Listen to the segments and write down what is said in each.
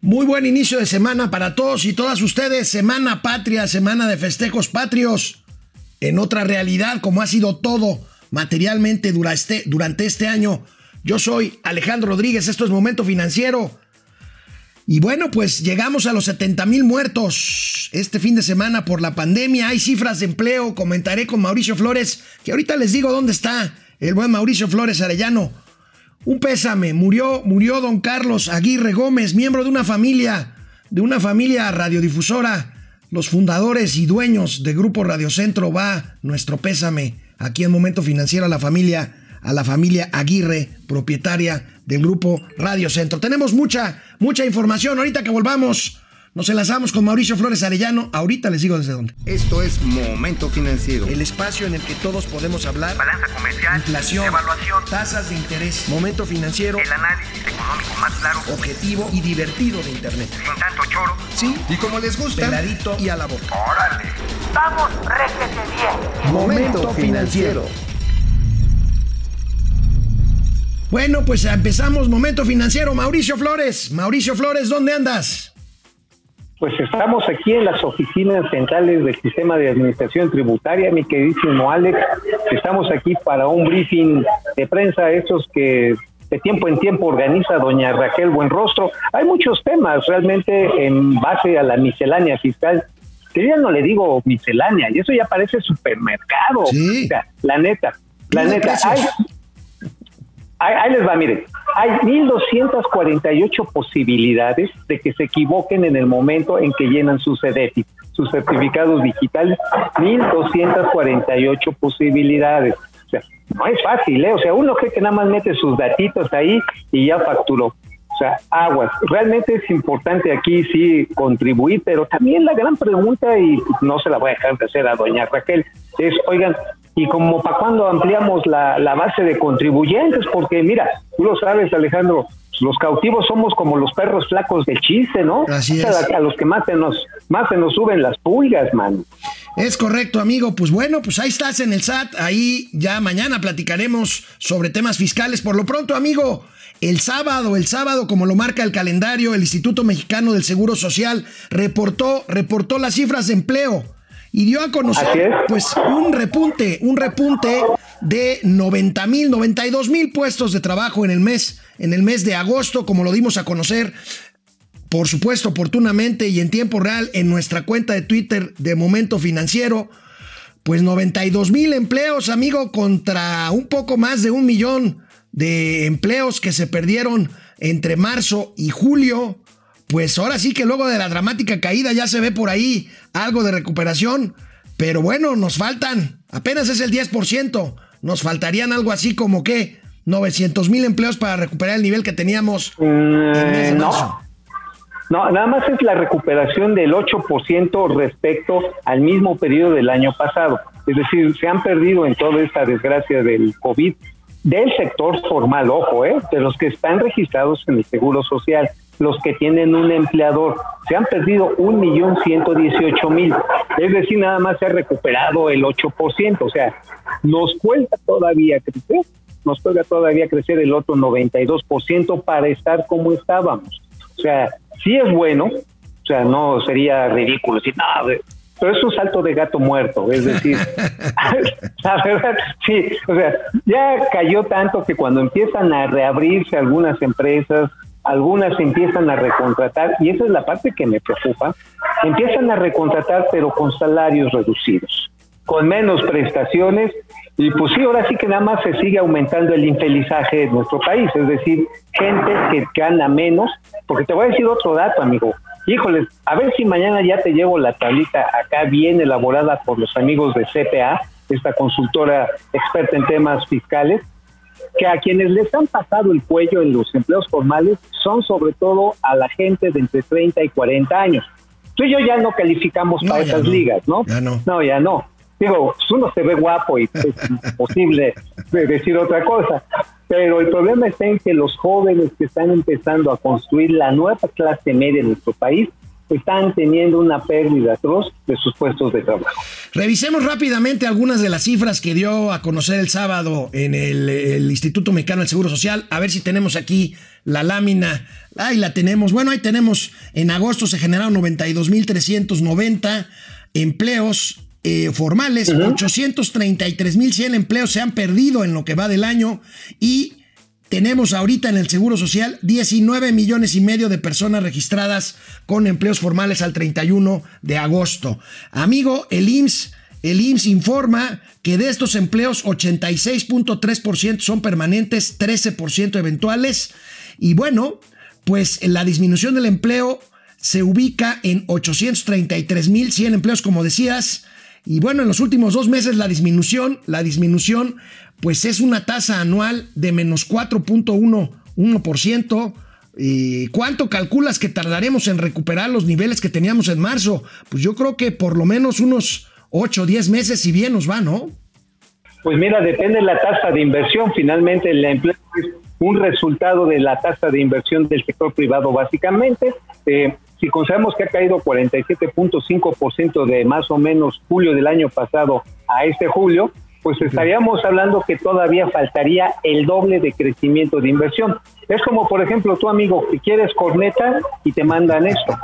Muy buen inicio de semana para todos y todas ustedes. Semana patria, semana de festejos patrios. En otra realidad, como ha sido todo materialmente durante, durante este año. Yo soy Alejandro Rodríguez, esto es Momento Financiero. Y bueno, pues llegamos a los 70 mil muertos este fin de semana por la pandemia. Hay cifras de empleo. Comentaré con Mauricio Flores, que ahorita les digo dónde está el buen Mauricio Flores Arellano. Un pésame, murió, murió don Carlos Aguirre Gómez, miembro de una familia, de una familia radiodifusora. Los fundadores y dueños de Grupo Radiocentro va nuestro pésame aquí en Momento Financiero a la familia, a la familia Aguirre, propietaria del Grupo Radio Centro. Tenemos mucha, mucha información. Ahorita que volvamos nos enlazamos con Mauricio Flores Arellano. Ahorita les digo desde dónde. Esto es Momento Financiero. El espacio en el que todos podemos hablar. Balanza comercial. Inflación. Evaluación. Tasas de interés. Momento Financiero. El análisis económico más claro. Objetivo y divertido de Internet. Sin tanto choro. Sí. Y como les gusta. Peladito y a la boca. Órale. Vamos, réjete bien. Momento Financiero. Bueno, pues empezamos Momento Financiero. Mauricio Flores. Mauricio Flores, ¿dónde andas? Pues estamos aquí en las oficinas centrales del sistema de administración tributaria, mi queridísimo Alex. Estamos aquí para un briefing de prensa, estos que de tiempo en tiempo organiza doña Raquel Buenrostro. Hay muchos temas realmente en base a la miscelánea fiscal. Que ya no le digo miscelánea, y eso ya parece supermercado. Sí. O sea, la neta, la neta. Hay, Ahí, les va, miren, hay 1.248 posibilidades de que se equivoquen en el momento en que llenan su CEDETI, sus certificados digitales, 1.248 posibilidades. O sea, no es fácil, ¿eh? O sea, uno cree que nada más mete sus datitos ahí y ya facturó. O sea, aguas. Realmente es importante aquí sí contribuir, pero también la gran pregunta, y no se la voy a dejar de hacer a doña Raquel, es, oigan, ¿y como para cuándo ampliamos la, la base de contribuyentes? Porque mira, tú lo sabes, Alejandro, los cautivos somos como los perros flacos del chiste, ¿no? Así es. A los que más se nos, más se nos suben las pulgas, man. Es correcto, amigo. Pues bueno, pues ahí estás en el SAT. Ahí ya mañana platicaremos sobre temas fiscales. Por lo pronto, amigo, el sábado, el sábado, como lo marca el calendario, el Instituto Mexicano del Seguro Social reportó, reportó las cifras de empleo y dio a conocer, es. pues, un repunte, un repunte de 90 mil, 92 mil puestos de trabajo en el mes, en el mes de agosto, como lo dimos a conocer por supuesto, oportunamente y en tiempo real en nuestra cuenta de Twitter de Momento Financiero. Pues 92 mil empleos, amigo, contra un poco más de un millón de empleos que se perdieron entre marzo y julio. Pues ahora sí que luego de la dramática caída ya se ve por ahí algo de recuperación. Pero bueno, nos faltan, apenas es el 10%. Nos faltarían algo así como que 900 mil empleos para recuperar el nivel que teníamos en el mes de Mm, marzo. no. No, nada más es la recuperación del 8% respecto al mismo periodo del año pasado. Es decir, se han perdido en toda esta desgracia del COVID del sector formal, ojo, ¿eh? de los que están registrados en el Seguro Social, los que tienen un empleador, se han perdido un millón ciento dieciocho mil. Es decir, nada más se ha recuperado el 8%. O sea, nos cuesta todavía crecer, nos cuesta todavía crecer el otro 92% para estar como estábamos. O sea, sí es bueno, o sea, no sería ridículo decir, no, pero es un salto de gato muerto, es decir, la verdad, sí, o sea, ya cayó tanto que cuando empiezan a reabrirse algunas empresas, algunas empiezan a recontratar, y esa es la parte que me preocupa, empiezan a recontratar pero con salarios reducidos, con menos prestaciones, y pues sí, ahora sí que nada más se sigue aumentando el infelizaje en nuestro país, es decir, gente que gana menos, porque te voy a decir otro dato, amigo. Híjoles, a ver si mañana ya te llevo la tablita acá bien elaborada por los amigos de CPA, esta consultora experta en temas fiscales, que a quienes les han pasado el cuello en los empleos formales son sobre todo a la gente de entre 30 y 40 años. Tú y yo ya no calificamos No, para esas no. ligas, ¿no? Ya no. No, ya no. Digo, uno se ve guapo y es imposible de decir otra cosa. Pero el problema está en que los jóvenes que están empezando a construir la nueva clase media en nuestro país están teniendo una pérdida atroz de sus puestos de trabajo. Revisemos rápidamente algunas de las cifras que dio a conocer el sábado en el, el Instituto Mexicano del Seguro Social, a ver si tenemos aquí la lámina. Ahí la tenemos. Bueno, ahí tenemos. En agosto se generaron 92.390 empleos eh, formales. 833.100 empleos se han perdido en lo que va del año. Y tenemos ahorita en el Seguro Social 19 millones y medio de personas registradas con empleos formales al 31 de agosto. Amigo, el IMSS, el IMSS informa que de estos empleos 86.3% son permanentes, 13% eventuales. Y bueno, pues la disminución del empleo se ubica en 833.100 empleos, como decías. Y bueno, en los últimos dos meses la disminución, la disminución pues es una tasa anual de menos 4.1%. ¿Y cuánto calculas que tardaremos en recuperar los niveles que teníamos en marzo? Pues yo creo que por lo menos unos 8 o 10 meses, si bien nos va, ¿no? Pues mira, depende de la tasa de inversión. Finalmente, el empleo es un resultado de la tasa de inversión del sector privado, básicamente. Eh, si consideramos que ha caído 47.5% de más o menos julio del año pasado a este julio, pues estaríamos hablando que todavía faltaría el doble de crecimiento de inversión. Es como, por ejemplo, tu amigo que quieres corneta y te mandan esto.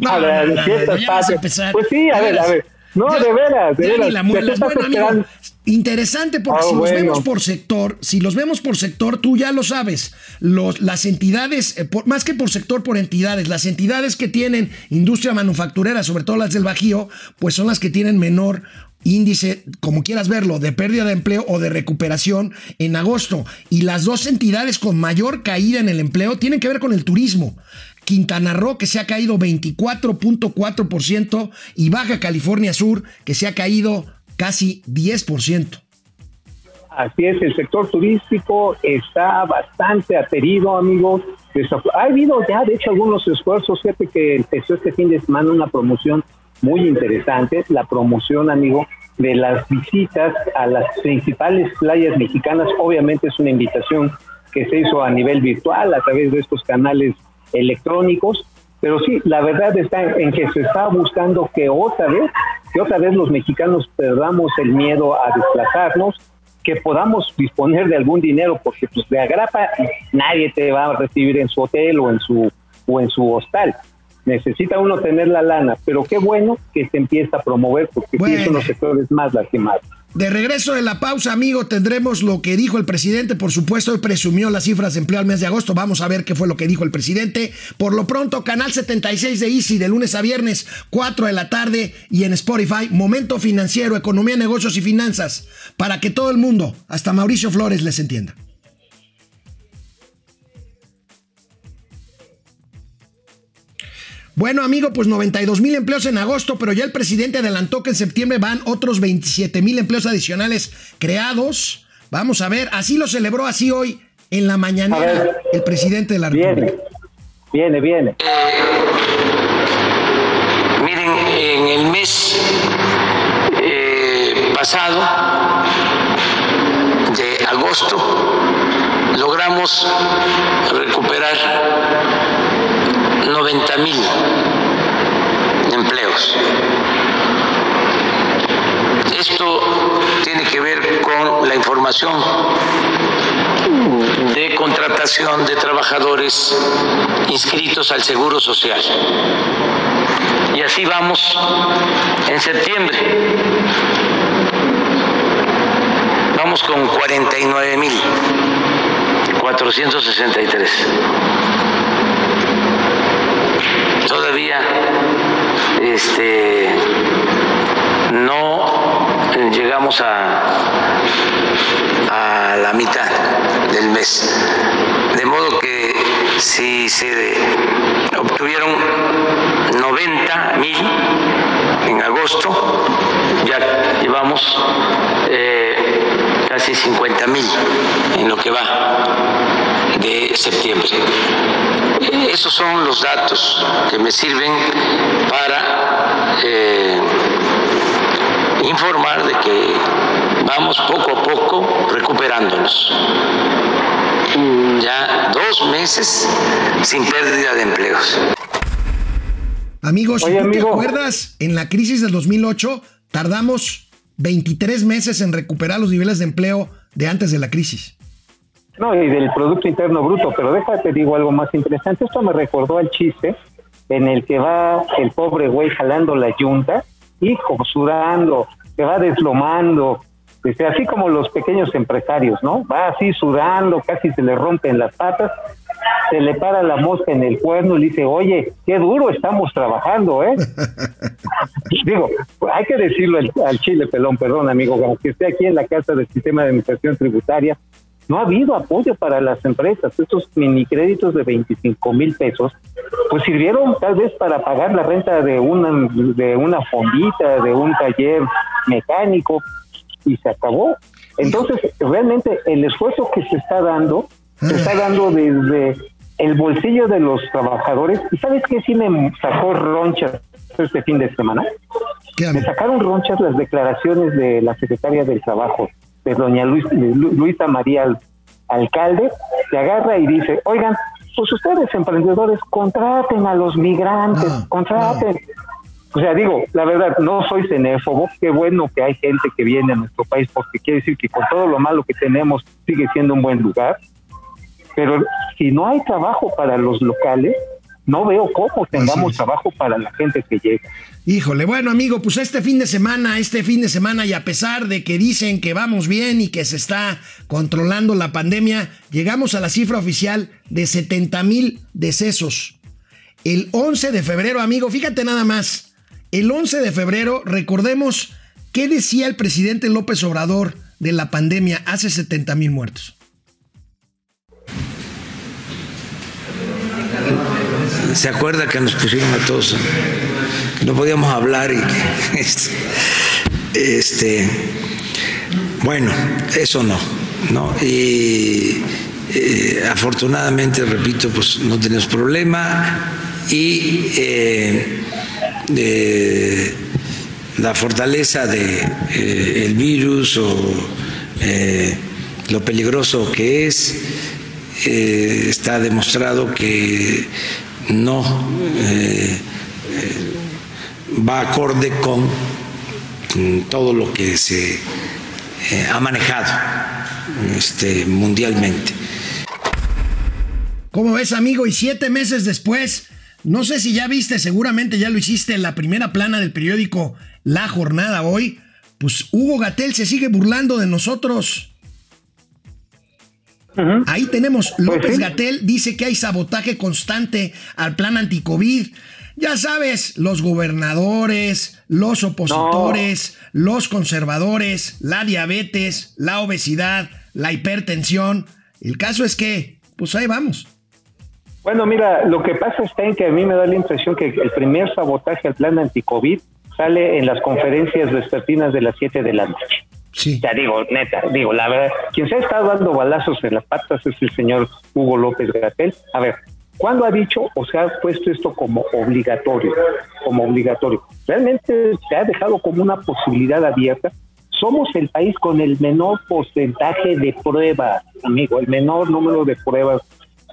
No, no, no, no, a. Pues sí, a ver, a ver. No, Ya- de veras, de veras. la muelas. Bueno, amigo, interesante porque Ah, si los vemos por sector, si los vemos por sector, tú ya lo sabes, los, las entidades, eh, por- más que por sector, por entidades, las entidades que tienen industria manufacturera, sobre todo las del Bajío, pues son las que tienen menor índice, como quieras verlo, de pérdida de empleo o de recuperación en agosto. Y las dos entidades con mayor caída en el empleo tienen que ver con el turismo. Quintana Roo, que se ha caído 24.4%, y Baja California Sur, que se ha caído casi 10%. Así es, el sector turístico está bastante aterido, amigos. Ha habido ya, de hecho, algunos esfuerzos. Fíjate que empezó este fin de semana una promoción muy interesante, la promoción, amigo, de las visitas a las principales playas mexicanas. Obviamente es una invitación que se hizo a nivel virtual a través de estos canales electrónicos, pero sí, la verdad está en que se está buscando que otra vez, que otra vez los mexicanos perdamos el miedo a desplazarnos, que podamos disponer de algún dinero, porque pues de agrapa nadie te va a recibir en su hotel o en su o en su hostal. Necesita uno tener la lana, pero qué bueno que se empieza a promover, porque sí Bueno. son los sectores más lastimados. De regreso de la pausa, amigo, tendremos lo que dijo el presidente. Por supuesto, él presumió las cifras de empleo al mes de agosto. Vamos a ver qué fue lo que dijo el presidente. Por lo pronto, canal 76 de Easy, de lunes a viernes, 4 de la tarde, y en Spotify, Momento Financiero, Economía, Negocios y Finanzas, para que todo el mundo, hasta Mauricio Flores, les entienda. Bueno, amigo, pues 92 mil empleos en agosto, pero ya el presidente adelantó que en septiembre van otros 27 mil empleos adicionales creados. Vamos a ver, así lo celebró así hoy en la mañanera el presidente de la Viene, República. viene, viene. Miren, en el mes eh, pasado, de agosto, logramos recuperar 50 mil empleos. Esto tiene que ver con la información de contratación de trabajadores inscritos al Seguro Social. Y así vamos en septiembre. Vamos con 49 mil 463 a la mitad del mes. De modo que si se obtuvieron 90 mil en agosto, ya llevamos eh, casi 50 mil en lo que va de septiembre. Esos son los datos que me sirven para eh, informar de que vamos poco a poco recuperándonos. Ya dos meses sin pérdida de empleos. Amigos, si Oye, tú te acuerdas, en la crisis del 2008 tardamos 23 meses en recuperar los niveles de empleo de antes de la crisis. No, y del Producto Interno Bruto, pero déjate digo algo más interesante. Esto me recordó al chiste en el que va el pobre güey jalando la yunta, hijo, sudando, se va deslomando, este, así como los pequeños empresarios, ¿no? Va así sudando, casi se le rompen las patas, se le para la mosca en el cuerno y le dice, oye, qué duro estamos trabajando, ¿eh? Digo, hay que decirlo al, al Chile Pelón, perdón amigo, aunque esté aquí en la Casa del Sistema de Administración Tributaria, no ha habido apoyo para las empresas. Estos mini créditos de 25 mil pesos, pues sirvieron tal vez para pagar la renta de una, de una fondita, de un taller mecánico, y se acabó. Entonces, realmente el esfuerzo que se está dando, se está dando desde el bolsillo de los trabajadores. ¿Y sabes qué sí me sacó ronchas este fin de semana? ¿Qué, Me sacaron ronchas las declaraciones de la secretaria del Trabajo, de doña Luis, Lu- Luisa María Al- Alcalde, se agarra y dice, oigan, pues ustedes emprendedores contraten a los migrantes, No, contraten. O sea, digo, la verdad, no soy xenófobo, qué bueno que hay gente que viene a nuestro país porque quiere decir que con todo lo malo que tenemos sigue siendo un buen lugar, pero si no hay trabajo para los locales, no veo cómo tengamos trabajo para la gente que llega. Híjole, bueno amigo, pues este fin de semana, este fin de semana y a pesar de que dicen que vamos bien y que se está controlando la pandemia, llegamos a la cifra oficial de 70 mil decesos. El 11 de febrero, amigo, fíjate nada más, el 11 de febrero, recordemos qué decía el presidente López Obrador de la pandemia hace 70 mil muertos. ¿Se acuerda que nos pusieron a todos, no podíamos hablar y este, este, bueno, eso no, ¿no? Y eh, afortunadamente, repito, pues no tenemos problema y eh, eh, la fortaleza de el virus o lo peligroso que es está demostrado que no eh, eh, va acorde con todo lo que se eh, ha manejado este, mundialmente. ¿Cómo ves, amigo? Y siete meses después, no sé si ya viste, seguramente ya lo hiciste en la primera plana del periódico La Jornada hoy, pues Hugo Gatel se sigue burlando de nosotros. Ahí tenemos, López sí. Gatel dice que hay sabotaje constante al plan anticovid. Ya sabes, los gobernadores, los opositores, los conservadores, la diabetes, la obesidad, la hipertensión. El caso es que, pues ahí vamos. Bueno, mira, lo que pasa está en que a mí me da la impresión que el primer sabotaje al plan anticovid sale en las conferencias vespertinas de las 7 de la noche. Sí. Ya digo, neta, digo, la verdad, quien se ha estado dando balazos en las patas es el señor Hugo López Gatel. A ver, ¿cuándo ha dicho o se ha puesto esto como obligatorio? Como obligatorio. Realmente se ha dejado como una posibilidad abierta. Somos el país con el menor porcentaje de pruebas, amigo, el menor número de pruebas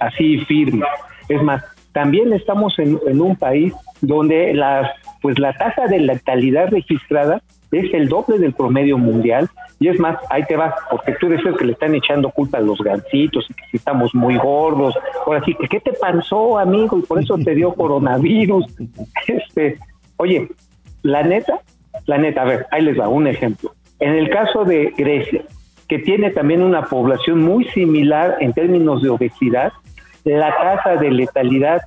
así firme. Es más, también estamos en un país donde las, pues la tasa de letalidad registrada es el doble del promedio mundial y es más, ahí te va, porque tú dices que le están echando culpa a los gancitos y que si estamos muy gordos, ahora sí, que ¿qué te pasó, amigo? Y por eso te dio coronavirus. Este, oye, la neta, la neta, a ver, ahí les va un ejemplo. En el caso de Grecia, que tiene también una población muy similar en términos de obesidad, la tasa de letalidad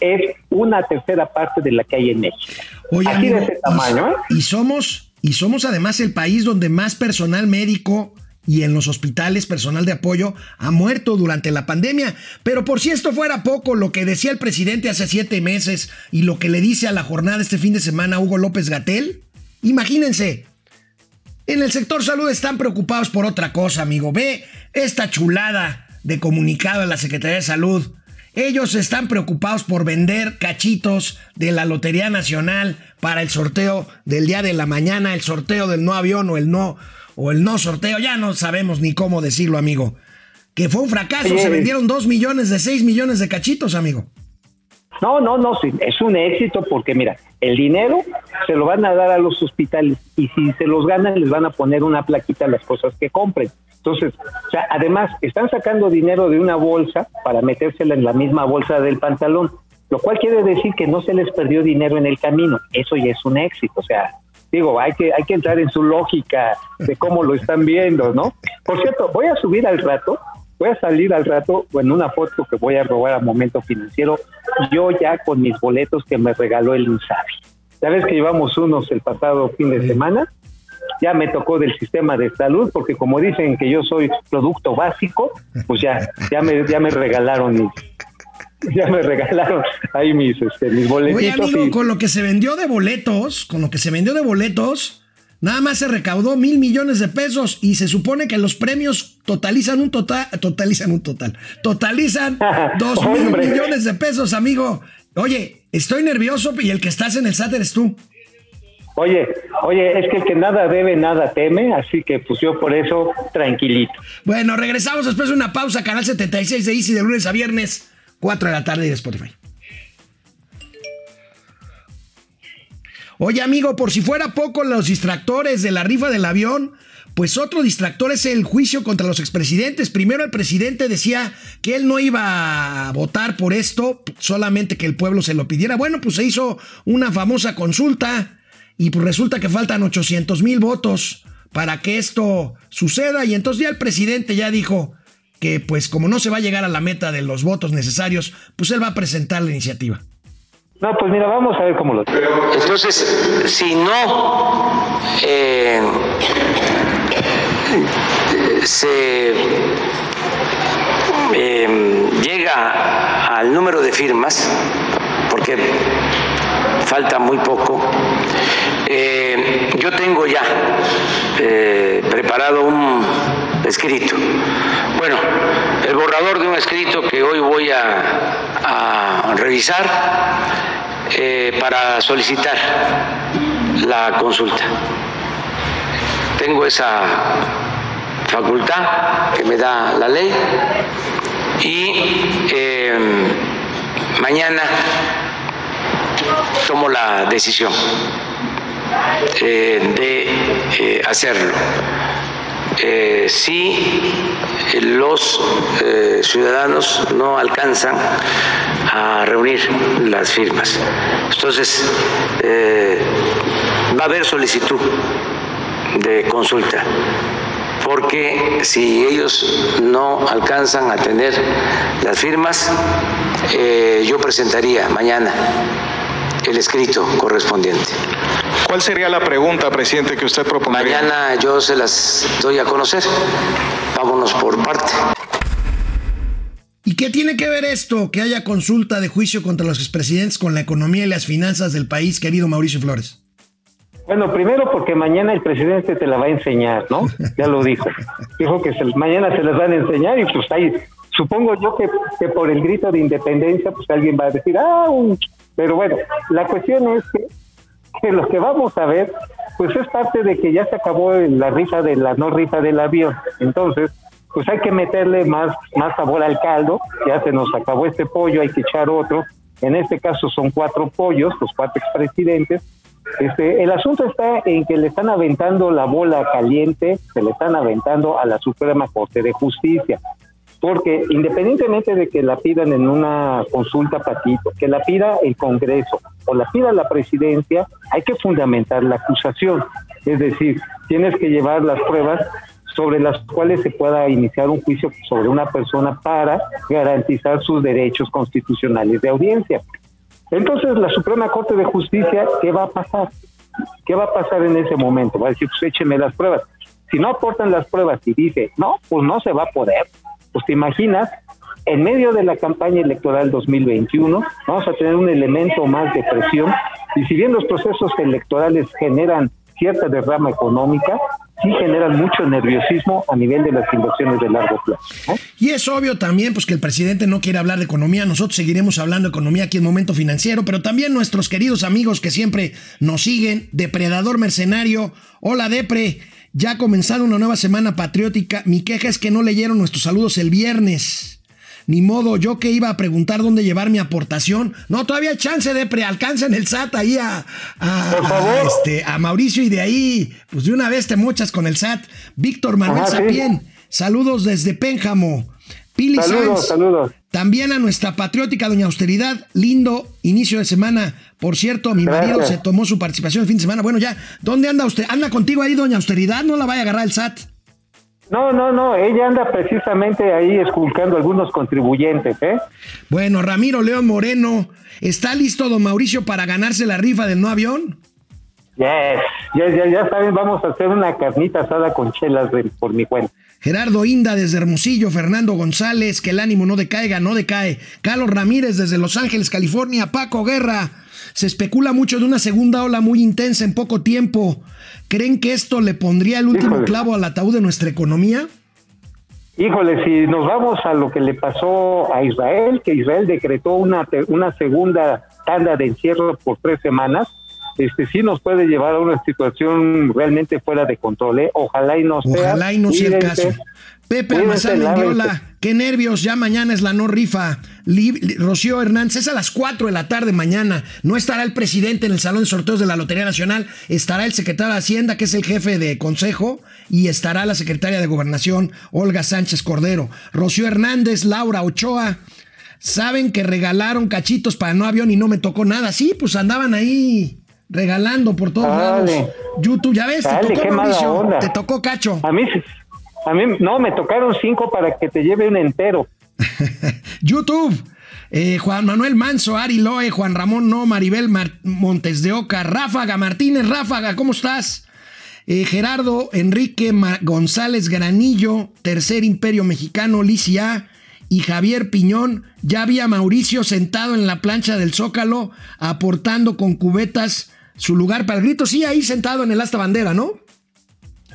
es una tercera parte de la que hay en México. Oye, Así de amigo, ese tamaño, ¿eh? y, y somos, y somos además el país donde más personal médico y en los hospitales personal de apoyo ha muerto durante la pandemia. Pero por si esto fuera poco, lo que decía el presidente hace siete meses y lo que le dice a la jornada este fin de semana Hugo López Gatel, imagínense. En el sector salud están preocupados por otra cosa, amigo. Ve esta chulada de comunicado de la Secretaría de Salud. Ellos están preocupados por vender cachitos de la Lotería Nacional para el sorteo del día de la mañana, el sorteo del no avión o el no o el no sorteo, ya no sabemos ni cómo decirlo, amigo. Que fue un fracaso, se vendieron 2 millones de 6 millones de cachitos, amigo. No, no, no, sí, es un éxito porque mira, el dinero se lo van a dar a los hospitales y si se los ganan les van a poner una plaquita a las cosas que compren. Entonces, o sea, además, están sacando dinero de una bolsa para metérsela en la misma bolsa del pantalón, lo cual quiere decir que no se les perdió dinero en el camino. Eso ya es un éxito, o sea, digo, hay que, hay que entrar en su lógica de cómo lo están viendo, ¿no? Por cierto, voy a subir al rato, voy a salir al rato en una foto que voy a robar a Momento Financiero, yo ya con mis boletos que me regaló el INSABI. ¿Sabes que llevamos unos el pasado fin de semana? Ya me tocó del sistema de salud, porque como dicen que yo soy producto básico, pues ya, ya me, ya me regalaron mis, ya me regalaron ahí mis, este, mis boletitos. Oye, amigo, y- con lo que se vendió de boletos, con lo que se vendió de boletos, nada más se recaudó mil millones de pesos y se supone que los premios totalizan un total, totalizan un total, totalizan dos mil millones de pesos, amigo. Oye, estoy nervioso y el que estás en el SAT eres tú. Oye, oye, es que el que nada debe, nada teme, así que pues yo por eso tranquilito. Bueno, regresamos después de una pausa, canal 76 de Easy de lunes a viernes, 4 de la tarde y de Spotify. Oye, amigo, por si fuera poco los distractores de la rifa del avión, pues otro distractor es el juicio contra los expresidentes. Primero el presidente decía que él no iba a votar por esto, solamente que el pueblo se lo pidiera. Bueno, pues se hizo una famosa consulta y pues resulta que faltan 800 mil votos para que esto suceda y entonces ya el presidente ya dijo que pues como no se va a llegar a la meta de los votos necesarios, pues él va a presentar la iniciativa. No, pues mira, vamos a ver cómo lo... Entonces, si no eh, se eh, llega al número de firmas, porque falta muy poco, eh, yo tengo ya eh, preparado un escrito. Bueno, el borrador de un escrito que hoy voy a, revisar eh, para solicitar la consulta. Tengo esa facultad que me da la ley y mañana tomo la decisión eh, de eh, hacerlo. Eh, si los ciudadanos no alcanzan a reunir las firmas. Entonces, va a haber solicitud de consulta, porque si ellos no alcanzan a tener las firmas, yo presentaría mañana el escrito correspondiente. ¿Cuál sería la pregunta, presidente, que usted propondría? Mañana yo se las doy a conocer. Vámonos por parte. ¿Y qué tiene que ver esto, que haya consulta de juicio contra los expresidentes con la economía y las finanzas del país, querido Mauricio Flores? Bueno, primero porque mañana el presidente te la va a enseñar, ¿no? Ya lo dijo. Dijo que se- mañana se las van a enseñar y pues ahí, supongo yo que, que por el grito de independencia, pues alguien va a decir, ah, un-". Pero bueno, la cuestión es que, que lo que vamos a ver, pues es parte de que ya se acabó la rifa de la no rifa del avión. Entonces, pues hay que meterle más, más sabor al caldo, ya se nos acabó este pollo, hay que echar otro. En este caso son cuatro pollos, los cuatro expresidentes, este, el asunto está en que le están aventando la bola caliente, se le están aventando a la Suprema Corte de Justicia, porque independientemente de que la pidan en una consulta patito, que la pida el Congreso o la pida la presidencia, hay que fundamentar la acusación, es decir, tienes que llevar las pruebas sobre las cuales se pueda iniciar un juicio sobre una persona para garantizar sus derechos constitucionales de audiencia. Entonces, la Suprema Corte de Justicia, ¿qué va a pasar? ¿Qué va a pasar en ese momento? Va a decir, pues écheme las pruebas. Si no aportan las pruebas y dice, no, pues no se va a poder. Pues te imaginas, en medio de la campaña electoral 2021, vamos a tener un elemento más de presión. Y si bien los procesos electorales generan cierta derrama económica, sí generan mucho nerviosismo a nivel de las inversiones de largo plazo. Y es obvio también pues, que el presidente no quiere hablar de economía. Nosotros seguiremos hablando de economía aquí en Momento Financiero, pero también nuestros queridos amigos que siempre nos siguen. Depredador Mercenario. Hola, Depre. Ya ha comenzado una nueva semana patriótica. Mi queja es que no leyeron nuestros saludos el viernes. Ni modo, yo que iba a preguntar dónde llevar mi aportación. No, todavía hay chance, Depre. Alcancen el SAT ahí a, a- Por a, favor. este, a Mauricio y de ahí, pues de una vez te mochas con el SAT. Víctor Manuel sí. Sapien. saludos desde Pénjamo. Pili Saludos, Sanz, saludos. También a nuestra patriótica Doña Austeridad, lindo inicio de semana. Por cierto, mi marido se tomó su participación el fin de semana. Bueno, ya, ¿dónde anda usted? ¿Anda contigo ahí, Doña Austeridad? No la vaya a agarrar el SAT. No, no, no, ella anda precisamente ahí esculcando algunos contribuyentes, ¿eh? Bueno, Ramiro León Moreno, ¿está listo don Mauricio para ganarse la rifa del no avión? Yes, ya, ya, ya saben, vamos a hacer una carnita asada con chelas de- por mi cuenta. Gerardo Inda desde Hermosillo, Fernando González, que el ánimo no decaiga, no decae. Carlos Ramírez desde Los Ángeles, California, Paco Guerra. Se especula mucho de una segunda ola muy intensa en poco tiempo. ¿Creen que esto le pondría el último Híjole. clavo al ataúd de nuestra economía? Híjole, si nos vamos a lo que le pasó a Israel, que Israel decretó una, una segunda tanda de encierro por tres semanas, este sí nos puede llevar a una situación realmente fuera de control. ¿eh? Ojalá y no sea. Ojalá y no sea el Cuídense. caso. Pepe Almazán. Mendiola, qué nervios, ya mañana es la no rifa. Li- Li- Rocío Hernández, es a las 4 de la tarde mañana. No estará el presidente en el salón de sorteos de la Lotería Nacional, estará el secretario de Hacienda, que es el jefe de consejo, y estará la secretaria de Gobernación, Olga Sánchez Cordero. Rocío Hernández, Laura Ochoa. Saben que regalaron cachitos para no avión y no me tocó nada. Sí, pues andaban ahí regalando por todos Dale. lados. YouTube, ya ves, Dale, te tocó Mauricio, te tocó Cacho. A mí, sí- a mí, no, me tocaron cinco para que te lleve un entero. YouTube. eh, Juan Manuel Manso, Ari Loe, Juan Ramón No, Maribel Mar- Montes de Oca, Ráfaga Martínez, Ráfaga, ¿cómo estás? Eh, Gerardo Enrique González Granillo, Tercer Imperio Mexicano, Licia y Javier Piñón. Ya vi a Mauricio sentado en la plancha del Zócalo, aportando con cubetas su lugar para el grito. Sí, ahí sentado en el asta bandera, ¿no?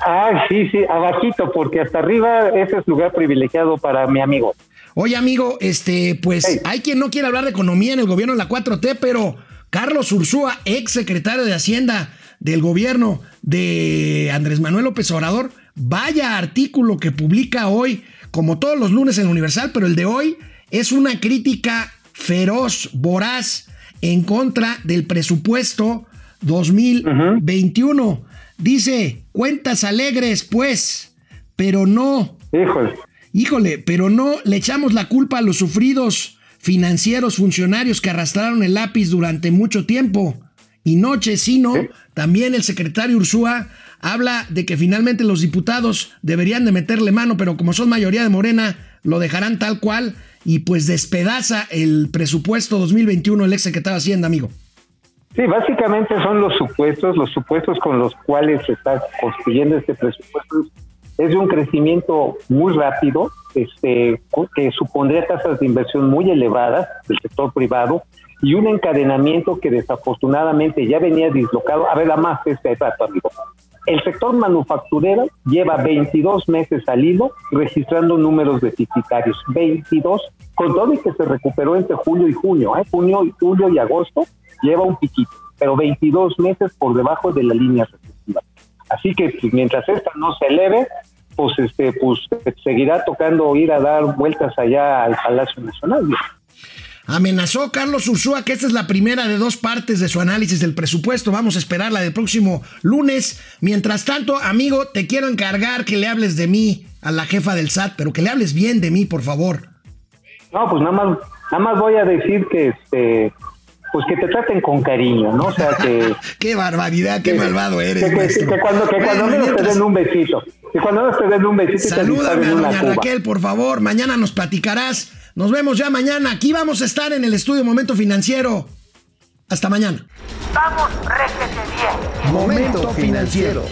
Ah, sí, sí, abajito, porque hasta arriba ese es lugar privilegiado para mi amigo. Oye, amigo, este, pues Hey. hay quien no quiere hablar de economía en el gobierno de la 4T, pero Carlos Ursúa, ex secretario de Hacienda del gobierno de Andrés Manuel López Obrador, vaya artículo que publica hoy, como todos los lunes en Universal, pero el de hoy es una crítica feroz, voraz, en contra del presupuesto 2021. Dice, cuentas alegres, pues, pero no Híjole. Híjole, pero no le echamos la culpa a los sufridos financieros funcionarios que arrastraron el lápiz durante mucho tiempo y noche, sino también el secretario Ursúa habla de que finalmente los diputados deberían de meterle mano, pero como son mayoría de Morena, lo dejarán tal cual y pues despedaza el presupuesto 2021 el ex secretario de Hacienda, amigo. Sí, básicamente son los supuestos, los supuestos con los cuales se está construyendo este presupuesto. Es de un crecimiento muy rápido, este, que supondría tasas de inversión muy elevadas del sector privado y un encadenamiento que desafortunadamente ya venía dislocado. A ver, a más este dato, amigo. El sector manufacturero lleva 22 meses al registrando números deficitarios. 22, con todo y que se recuperó entre julio y junio. ¿eh? Junio, julio y agosto lleva un piquito, pero 22 meses por debajo de la línea recesiva. Así que pues, mientras esta no se eleve, pues este pues seguirá tocando ir a dar vueltas allá al Palacio Nacional. ¿no? Amenazó Carlos Ursúa que esta es la primera de dos partes de su análisis del presupuesto. Vamos a esperar la del próximo lunes. Mientras tanto, amigo, te quiero encargar que le hables de mí a la jefa del SAT, pero que le hables bien de mí, por favor. No, pues nada más, nada más voy a decir que este pues que te traten con cariño, ¿no? O sea que qué barbaridad, qué que- malvado eres, que, que- maestro. que cuando que cuando Bueno, menos te den un besito, que cuando menos te den un besito Salúdame a doña. Raquel, por favor. Mañana nos platicarás. Nos vemos ya mañana. Aquí vamos a estar en el estudio Momento Financiero. Hasta mañana. Vamos, réjete bien. Momento financiero.